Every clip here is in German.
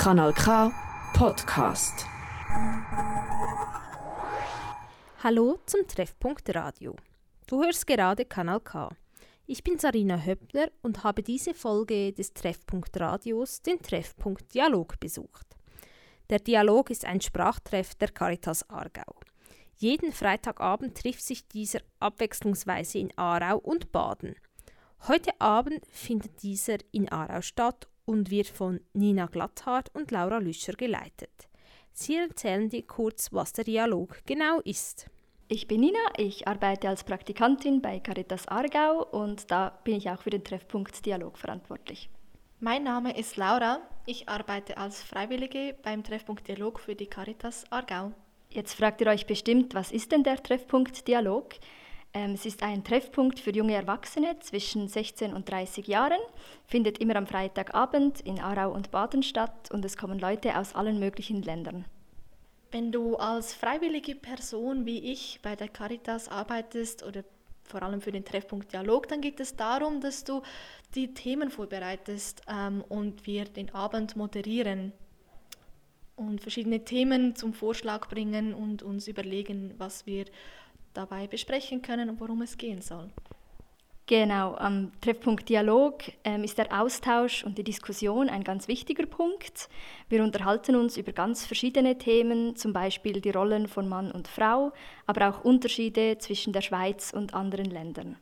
Kanal K Podcast. Hallo zum Treffpunkt Radio. Du hörst gerade Kanal K. Ich bin Sarina Höppler und habe diese Folge des Treffpunkt Radios, den Treffpunkt Dialog, besucht. Der Dialog ist ein Sprachtreff der Caritas Aargau. Jeden Freitagabend trifft sich dieser abwechslungsweise in Aarau und Baden. Heute Abend findet dieser in Aarau statt und wird von Nina Glatthardt und Laura Lüscher geleitet. Sie erzählen dir kurz, was der Dialog genau ist. Ich bin Nina, ich arbeite als Praktikantin bei Caritas Aargau und da bin ich auch für den Treffpunkt Dialog verantwortlich. Mein Name ist Laura, ich arbeite als Freiwillige beim Treffpunkt Dialog für die Caritas Aargau. Jetzt fragt ihr euch bestimmt, was ist denn der Treffpunkt Dialog? Ähm, es ist ein Treffpunkt für junge Erwachsene zwischen 16 und 30 Jahren, findet immer am Freitagabend in Aarau und Baden statt und es kommen Leute aus allen möglichen Ländern. Wenn du als freiwillige Person wie ich bei der Caritas arbeitest oder vor allem für den Treffpunkt Dialog, dann geht es darum, dass du die Themen vorbereitest ähm, und wir den Abend moderieren und verschiedene Themen zum Vorschlag bringen und uns überlegen, was wir dabei besprechen können und worum es gehen soll. Genau, am Treffpunkt Dialog ähm, ist der Austausch und die Diskussion ein ganz wichtiger Punkt. Wir unterhalten uns über ganz verschiedene Themen, zum Beispiel die Rollen von Mann und Frau, aber auch Unterschiede zwischen der Schweiz und anderen Ländern.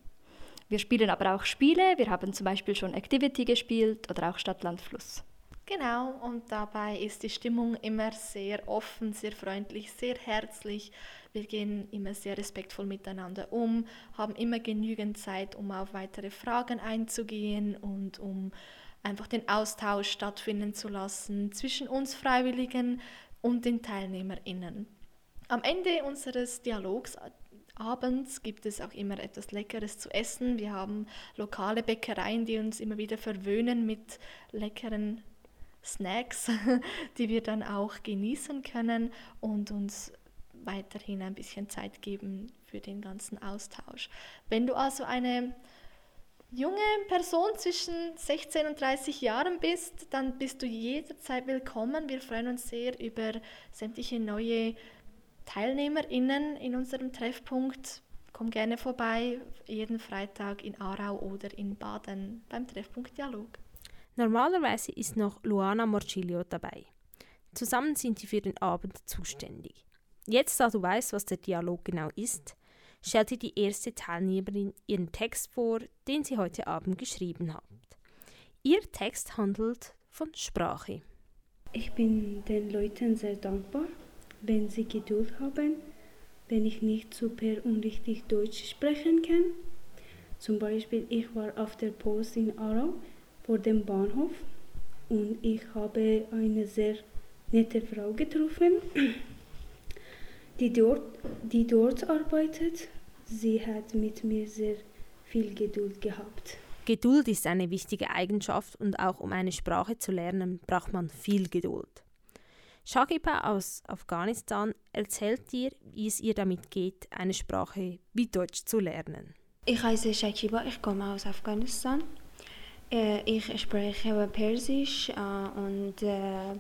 Wir spielen aber auch Spiele, wir haben zum Beispiel schon Activity gespielt oder auch Stadt, Land, Fluss. Genau, und dabei ist die Stimmung immer sehr offen, sehr freundlich, sehr herzlich. Wir gehen immer sehr respektvoll miteinander um, haben immer genügend Zeit, um auf weitere Fragen einzugehen und um einfach den Austausch stattfinden zu lassen zwischen uns Freiwilligen und den TeilnehmerInnen. Am Ende unseres Dialogs abends gibt es auch immer etwas Leckeres zu essen. Wir haben lokale Bäckereien, die uns immer wieder verwöhnen mit leckeren Snacks, die wir dann auch genießen können und uns weiterhin ein bisschen Zeit geben für den ganzen Austausch. Wenn du also eine junge Person zwischen 16 und 30 Jahren bist, dann bist du jederzeit willkommen. Wir freuen uns sehr über sämtliche neue TeilnehmerInnen in unserem Treffpunkt. Komm gerne vorbei, jeden Freitag in Aarau oder in Baden beim Treffpunkt Dialog. Normalerweise ist noch Luana Morcillo dabei. Zusammen sind sie für den Abend zuständig. Jetzt, da du weißt, was der Dialog genau ist, stellt dir die erste Teilnehmerin ihren Text vor, den sie heute Abend geschrieben hat. Ihr Text handelt von Sprache. Ich bin den Leuten sehr dankbar, wenn sie Geduld haben, wenn ich nicht super und richtig Deutsch sprechen kann. Zum Beispiel, ich war auf der Post in Aarau vor dem Bahnhof und ich habe eine sehr nette Frau getroffen, die dort, die dort arbeitet. Sie hat mit mir sehr viel Geduld gehabt. Geduld ist eine wichtige Eigenschaft und auch um eine Sprache zu lernen, braucht man viel Geduld. Shagiba aus Afghanistan erzählt dir, wie es ihr damit geht, eine Sprache wie Deutsch zu lernen. Ich heiße Shakiba, ich komme aus Afghanistan. Äh, ich spreche Persisch äh, und äh,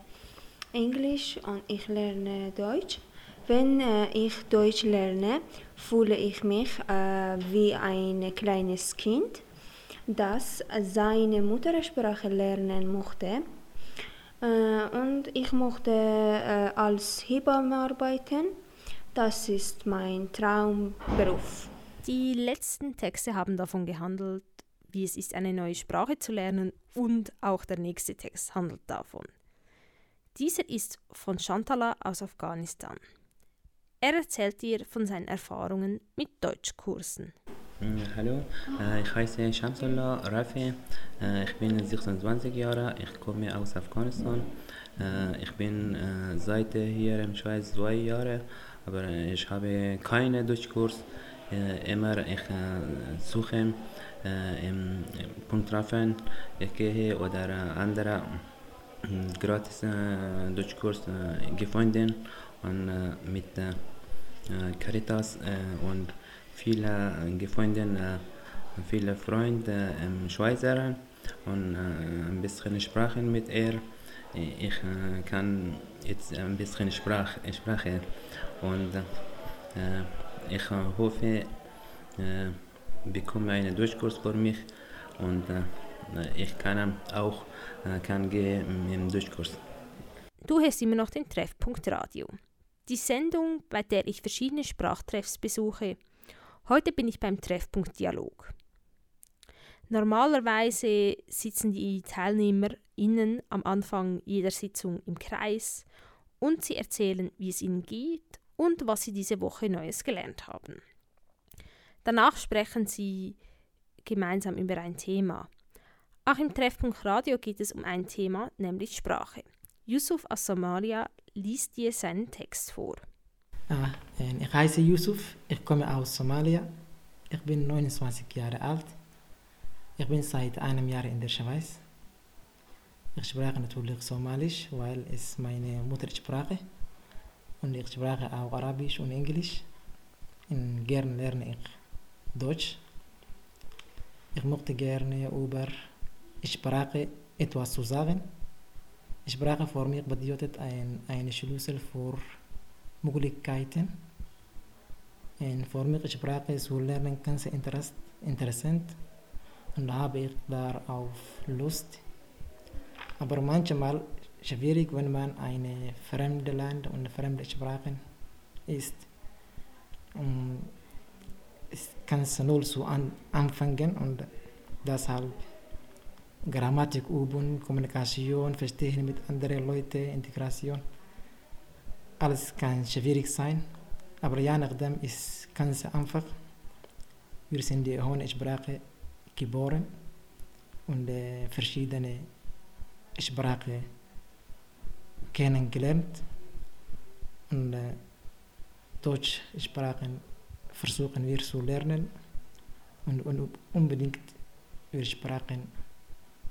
Englisch und ich lerne Deutsch. Wenn ich Deutsch lerne, fühle ich mich wie ein kleines Kind, das seine Muttersprache lernen möchte. und ich möchte als Hebamme arbeiten. Das ist mein Traumberuf. Die letzten Texte haben davon gehandelt, wie es ist, eine neue Sprache zu lernen und auch der nächste Text handelt davon. Dieser ist von Shantala aus Afghanistan. Er erzählt dir von seinen Erfahrungen mit Deutschkursen. Hm, hallo, äh, ich heiße Shamsullah Rafi. Äh, ich bin 26 Jahre, ich komme aus Afghanistan. Äh, ich bin seit hier in Schweiz zwei Jahre, aber ich habe keinen Deutschkurs. Immer ich suche im Punkttrafen gehe oder andere gratis Deutschkurs gefunden und mit Caritas und viele gefunden, viele Freunde im Schweizer und ein bisschen Sprachen mit ihr. ich äh, kann jetzt ein bisschen Sprach, Sprache und äh, ich hoffe, äh, bekomme einen Durchkurs für mich und äh, ich kann auch äh, kann gehen im Durchkurs. Du hast immer noch den Treffpunkt Radio. Die Sendung, bei der ich verschiedene Sprachtreffs besuche. Heute bin ich beim Treffpunkt Dialog. Normalerweise sitzen die TeilnehmerInnen am Anfang jeder Sitzung im Kreis und sie erzählen, wie es ihnen geht und was sie diese Woche Neues gelernt haben. Danach sprechen sie gemeinsam über ein Thema. Auch im Treffpunkt Radio geht es um ein Thema, nämlich Sprache. Yusuf aus Somalia liest dir seinen Text vor. Ah, ich heiße Yusuf, ich komme aus Somalia. Ich bin 29 Jahre alt. Ich bin seit einem Jahr in der Schweiz. Ich spreche natürlich Somalisch, weil es meine Muttersprache ist. Und ich spreche auch Arabisch und Englisch. Und gerne lerne ich Deutsch. Ich möchte gerne über Sprache etwas zu sagen. Sprache für mich bedeutet ein, ein Schlüssel für Möglichkeiten. Und für mich Sprache zu lernen ganz interessant und habe ich darauf Lust. Aber manchmal schwierig, wenn man ein fremdes Land und fremde Sprachen ist. Um, es kann null zu an, anfangen und deshalb Grammatik üben, Kommunikation, Verstehen mit anderen Leuten, Integration. Alles kann schwierig sein, aber je nachdem ist es ganz einfach. Wir sind die hohe Sprache geboren und äh, verschiedene Sprachen kennengelernt und äh, Deutschsprachen versuchen wir zu lernen und, und unbedingt wir sprachen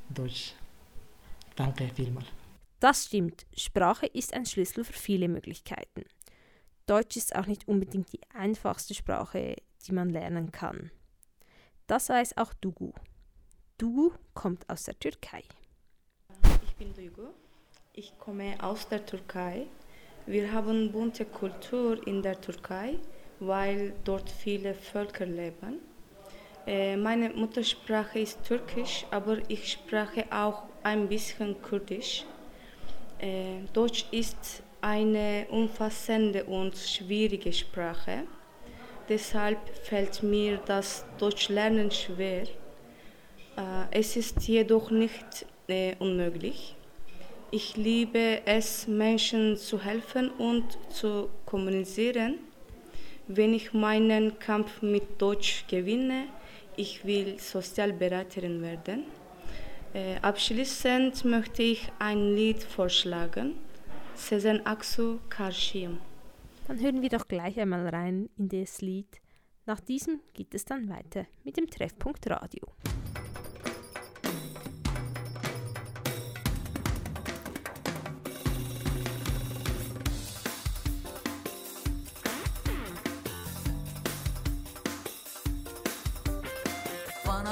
Deutsch. Danke vielmals. Das stimmt. Sprache ist ein Schlüssel für viele Möglichkeiten. Deutsch ist auch nicht unbedingt die einfachste Sprache, die man lernen kann. Das weiß auch Dugu. Dugu kommt aus der Türkei. Ich bin Duygu. Ich komme aus der Türkei. Wir haben bunte Kultur in der Türkei, weil dort viele Völker leben. Äh, meine Muttersprache ist Türkisch, aber ich spreche auch ein bisschen Kurdisch. Äh, Deutsch ist eine umfassende und schwierige Sprache. Deshalb fällt mir das Deutschlernen schwer. Äh, es ist jedoch nicht unmöglich. Ich liebe es, Menschen zu helfen und zu kommunizieren. Wenn ich meinen Kampf mit Deutsch gewinne, ich will Sozialberaterin werden. Äh, abschließend möchte ich ein Lied vorschlagen. Sezen Aksu Karşıyım. Dann hören wir doch gleich einmal rein in das Lied. Nach diesem geht es dann weiter mit dem Treffpunkt Radio.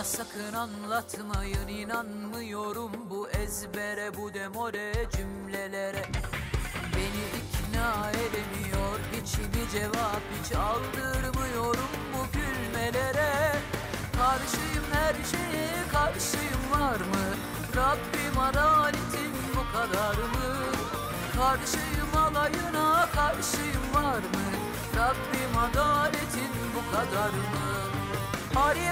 Sakın anlatmayın inanmıyorum bu ezbere bu demore cümlelere. Beni ikna edemiyor içimi cevap hiç aldırmıyorum bu gülmelere. Karşıyım her şeye karşıyım var mı? Rabbim adaletin bu kadar mı? Karşıyım alayına karşıyım var mı? Rabbim adaletin bu kadar mı? Ari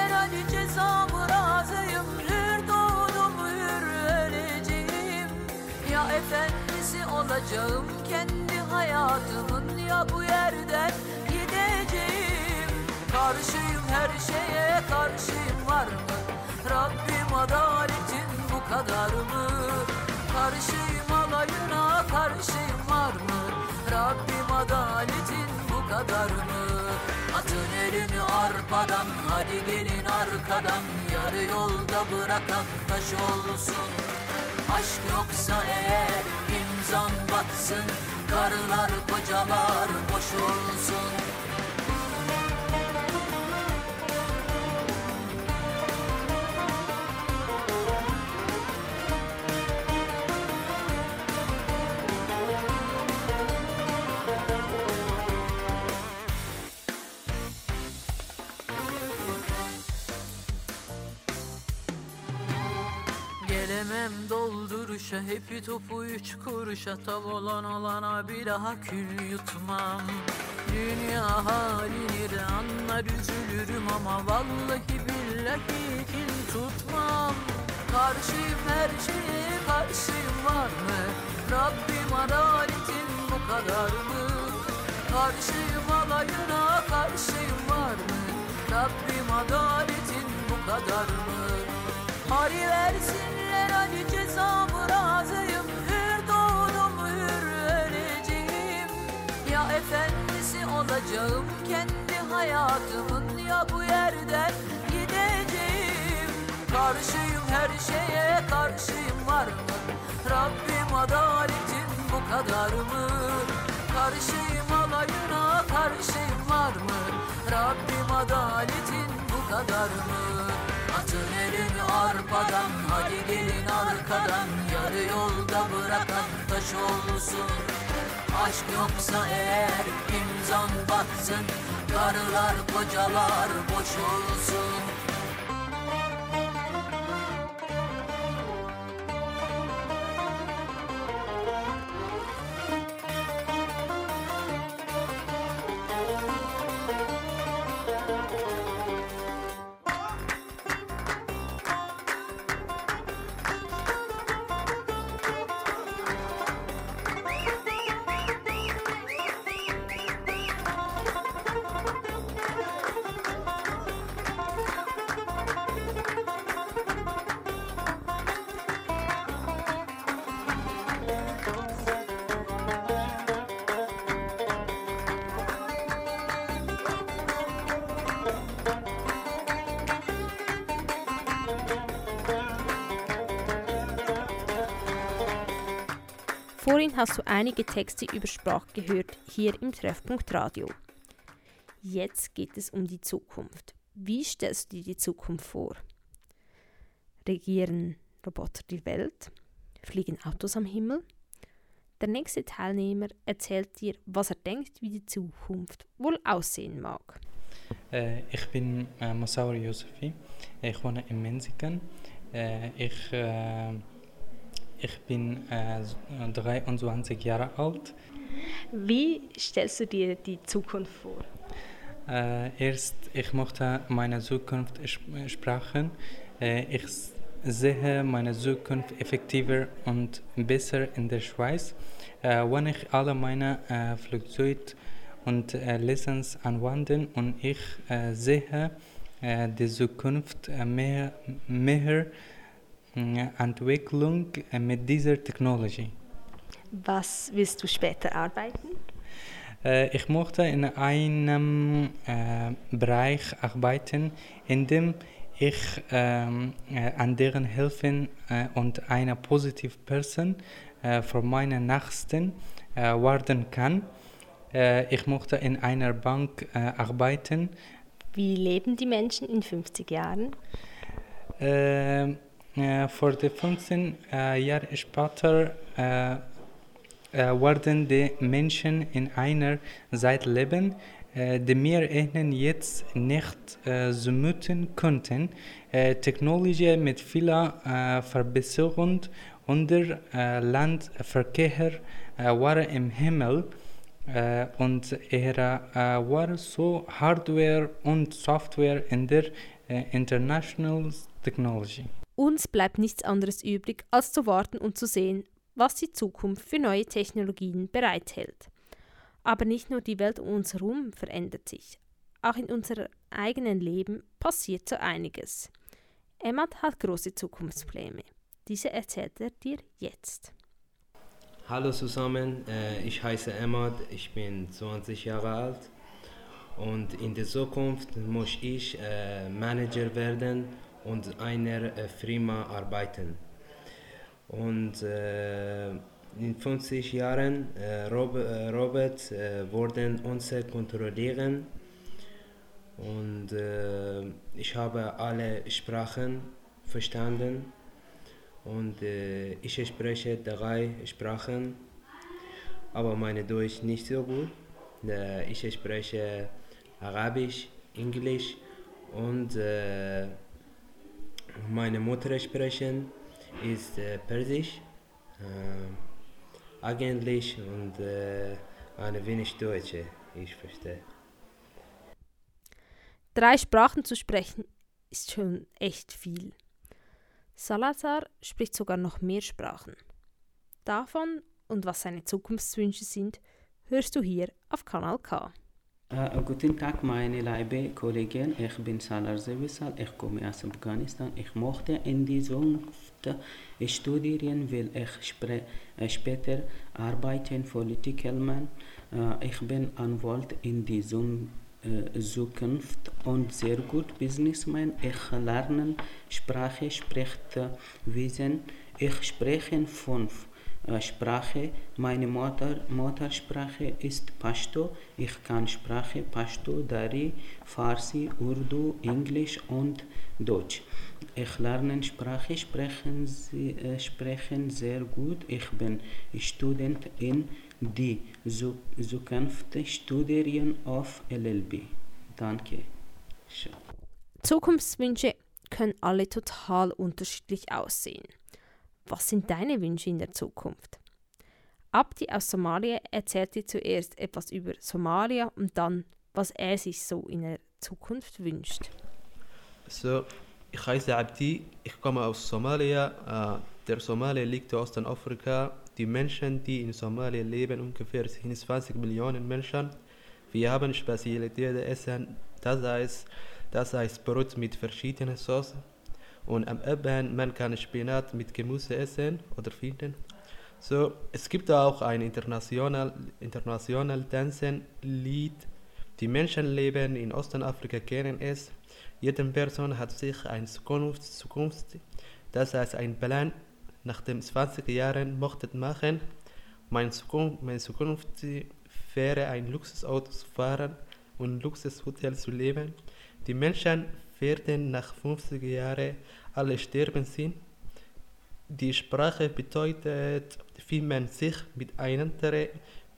versinler hadi cezamı razıyım Hür doğdum hür öleceğim. Ya efendisi olacağım kendi hayatımın Ya bu yerden gideceğim. Karşıyım her şeye karşıyım var mı? Rabbim adaletin bu kadar mı? Karşıyım alayına karşıyım var mı? Rabbim adaletin bu kadar mı Atın elini arpadan hadi gelin arkadan. Yarı yolda bırakan taş olsun. Aşk yoksa eğer imzan batsın. Karılar kocalar boş olsun Gelemem dolduruşa hepi topu üç kuruşa Tav olan olana bir daha kül yutmam Dünya halini de anlar üzülürüm ama Vallahi billahi kin tutmam Karşıyım her şeye karşıyım var mı? Rabbim adaletin bu kadar mı? Karşıyım alayına karşıyım var mı? Rabbim adaletin bu kadar mı? Hadi versinler hadi cezamı razıyım Hür doğdum hür öleceğim Ya efendisi olacağım kendi hayatımın Ya bu yerden gideceğim Karşıyım her şeye karşıyım var mı? Rabbim adaletin bu kadar mı? Karşıyım alayına karşıyım var mı? Rabbim adaletin bu kadar mı? Elini arpadan hadi gelin arkadan. Yarı yolda bırakan taş olsun. Aşk yoksa eğer imzan batsın. Karılar kocalar boş olsun Vorhin hast du einige Texte über Sprache gehört, hier im Treffpunkt Radio. Jetzt geht es um die Zukunft. Wie stellst du dir die Zukunft vor? Regieren Roboter die Welt? Fliegen Autos am Himmel? Der nächste Teilnehmer erzählt dir, was er denkt, wie die Zukunft wohl aussehen mag. Äh, ich bin äh, Mosaur Youssefi. Ich wohne in Menziken. Äh, ich, äh, ich bin äh, 23 Jahre alt. Wie stellst du dir die Zukunft vor? Äh, erst, ich möchte meine Zukunft sp- sprechen. Äh, ich sehe meine Zukunft effektiver und besser in der Schweiz, äh, wenn ich alle meine äh, Flugzeuge und äh, Lessons anwenden und ich äh, sehe äh, die Zukunft äh, mehr, mehr Entwicklung mit dieser Technologie. Was willst du später arbeiten? Äh, ich möchte in einem äh, Bereich arbeiten, in dem ich ähm, äh, anderen helfen äh, und eine positive Person äh, für meine Nächsten äh, werden kann. Äh, ich möchte in einer Bank arbeiten. Wie leben die Menschen in 50 Jahren? Für die 15 äh, Jahre später äh, äh, werden die Menschen in einer Zeit leben, äh, die wir ihnen jetzt nicht äh, zumuten könnten. Äh, Technologie mit vieler äh, Verbesserung unter äh, Landverkehr äh, war im Himmel äh, und er war so Hardware und Software in der International Technology. Uns bleibt nichts anderes übrig, als zu warten und zu sehen, was die Zukunft für neue Technologien bereithält. Aber nicht nur die Welt um uns herum verändert sich, auch in unserem eigenen Leben passiert so einiges. Emad hat große Zukunftspläne. Diese erzählt er dir jetzt. Hallo zusammen, äh, ich heiße Emad, ich bin 20 Jahre alt und in der Zukunft muss ich äh, Manager werden und einer äh, Firma arbeiten. Und äh, in 50 Jahren äh, Rob Robot äh, werden uns kontrollieren und ich habe alle Sprachen verstanden und äh, ich spreche drei Sprachen, aber meine Deutsch nicht so gut. Äh, ich spreche Arabisch, Englisch und äh, meine Mutter sprechen ist äh, Persisch, äh, eigentlich und äh, ein wenig Deutsch. Ich verstehe. Drei Sprachen zu sprechen ist schon echt viel. Salazar spricht sogar noch mehr Sprachen. Davon und was seine Zukunftswünsche sind, hörst du hier auf Kanal K. Uh, guten Tag, meine liebe Kollegen. Ich bin Salar Zewissal. Ich komme aus Afghanistan. Ich möchte in die Zukunft studieren, weil ich später arbeiten Political Man. Uh, ich bin Anwalt in die Zukunft und sehr gut Businessman. Ich lerne Sprache, spricht Wesen. Ich spreche fünf Sprache. Meine Mutter, Muttersprache ist Pashto. Ich kann Sprache Pashto, Dari, Farsi, Urdu, Englisch und Deutsch. Ich lerne Sprache, sprechen, äh, sprechen sehr gut. Ich bin Student in die Zukunft studieren auf LLB. Danke. Zukunftswünsche können alle total unterschiedlich aussehen. Was sind deine Wünsche in der Zukunft? Abdi aus Somalia erzählt dir zuerst etwas über Somalia und dann, was er sich so in der Zukunft wünscht. So, ich heiße Abdi, ich komme aus Somalia. Äh, der Somalia liegt in Ostafrika die Menschen, die in Somalia leben, ungefähr 20 Millionen Menschen. Wir haben Spezialitäten essen, das heißt, das heißt Brot mit verschiedenen Soßen. Und am Abend man kann Spinat mit Gemüse essen oder finden. So, es gibt auch ein international, international Tanzenlied. Die Menschen leben in Ostafrika kennen es. Jede Person hat sich eine Zukunft, Zukunft das heißt ein Plan nach den 20 Jahren möchte machen. Meine Zukunft, meine Zukunft wäre ein Luxusauto zu fahren und Luxushotel zu leben. Die Menschen werden nach 50 Jahren alle sterben sind. Die Sprache bedeutet, wie man sich miteinander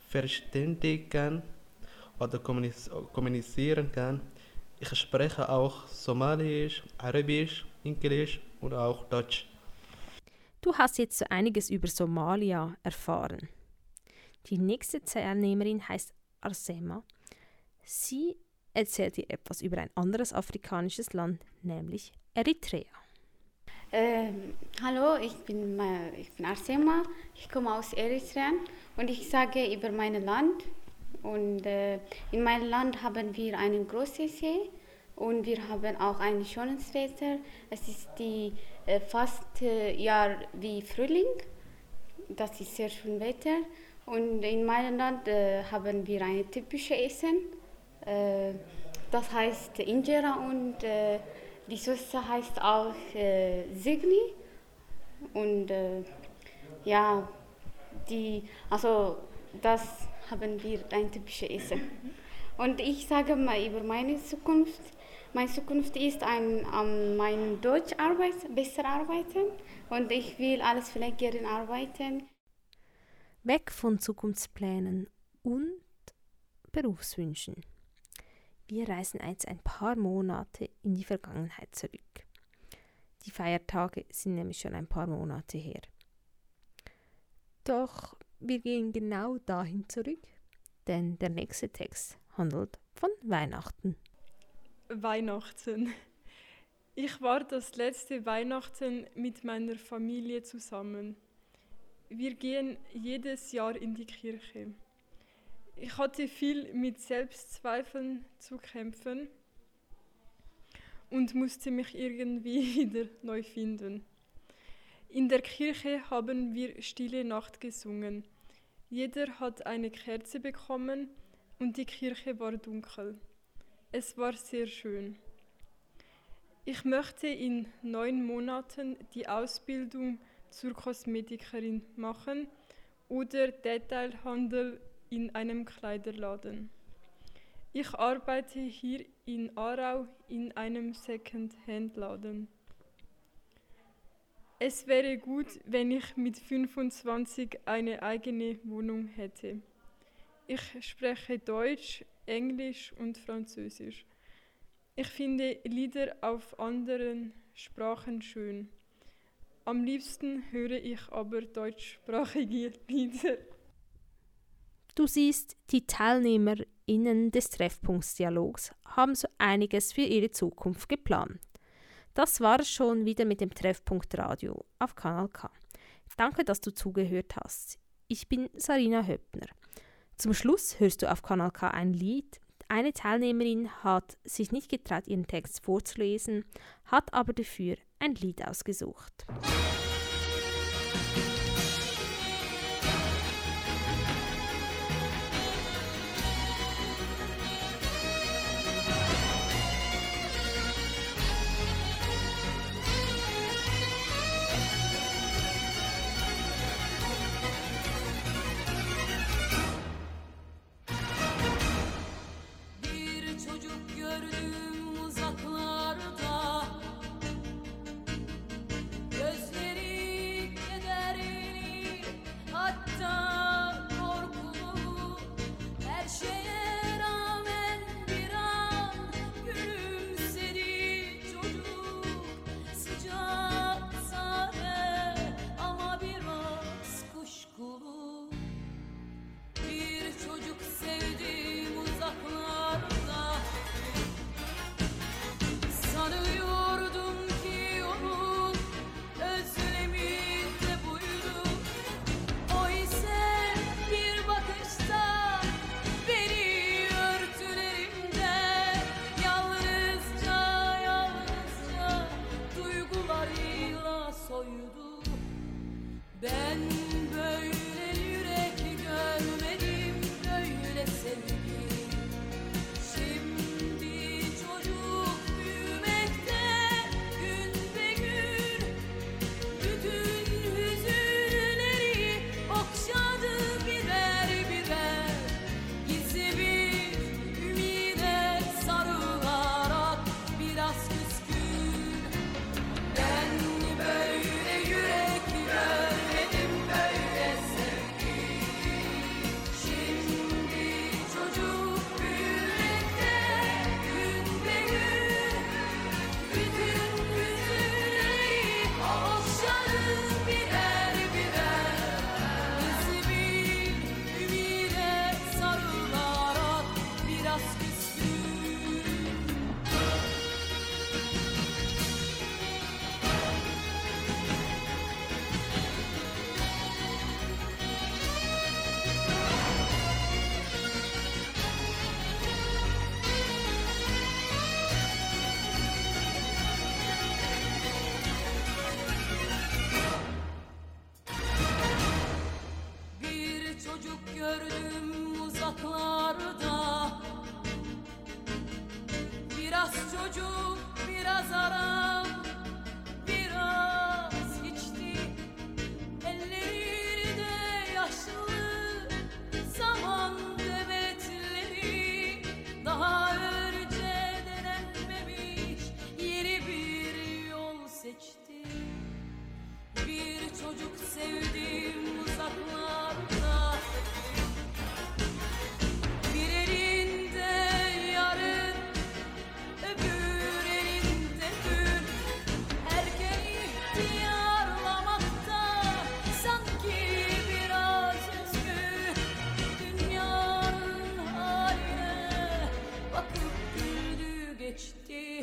verständigen kann oder kommunizieren kann. Ich spreche auch Somalisch, Arabisch, Englisch und auch Deutsch. Du hast jetzt so einiges über Somalia erfahren. Die nächste Teilnehmerin heißt Arsema. Sie erzählt dir etwas über ein anderes afrikanisches Land, nämlich Eritrea. Ähm, hallo, ich bin, äh, ich bin Arsema, ich komme aus Eritrea und ich sage über mein Land. Und äh, in meinem Land haben wir einen großen See und wir haben auch ein schönes Wetter. Es ist die äh, fast äh, Jahr wie Frühling. Das ist sehr schön Wetter. Und in meinem Land äh, haben wir ein typisches Essen. Äh, das heißt Injera und äh, die Soße heißt auch äh, Sigli. Und ja, die, also das haben wir ein typisches Essen. Und ich sage mal über meine Zukunft. Meine Zukunft ist ein, um, mein Deutsch arbeit, besser arbeiten und ich will alles vielleicht gerne arbeiten. Weg von Zukunftsplänen und Berufswünschen. Wir reisen jetzt ein paar Monate in die Vergangenheit zurück. Die Feiertage sind nämlich schon ein paar Monate her. Doch wir gehen genau dahin zurück, denn der nächste Text handelt von Weihnachten. Weihnachten. Ich war das letzte Weihnachten mit meiner Familie zusammen. Wir gehen jedes Jahr in die Kirche. Ich hatte viel mit Selbstzweifeln zu kämpfen und musste mich irgendwie wieder neu finden. In der Kirche haben wir Stille Nacht gesungen. Jeder hat eine Kerze bekommen und die Kirche war dunkel. Es war sehr schön. Ich möchte in neun Monaten die Ausbildung zur Kosmetikerin machen oder Detailhandel in einem Kleiderladen. Ich arbeite hier in Aarau in einem Second-Hand-Laden. Es wäre gut, wenn ich mit 25 eine eigene Wohnung hätte. Ich spreche Deutsch, Englisch und Französisch. Ich finde Lieder auf anderen Sprachen schön. Am liebsten höre ich aber deutschsprachige Lieder. Du siehst, die TeilnehmerInnen des Treffpunktsdialogs haben so einiges für ihre Zukunft geplant. Das war es schon wieder mit dem Treffpunkt Radio auf Kanal K. Danke, dass du zugehört hast. Ich bin Sarina Höppner. Zum Schluss hörst du auf Kanal K ein Lied. Eine Teilnehmerin hat sich nicht getraut, ihren Text vorzulesen, hat aber dafür ein Lied ausgesucht. Musik Beyaz çocuğu geçti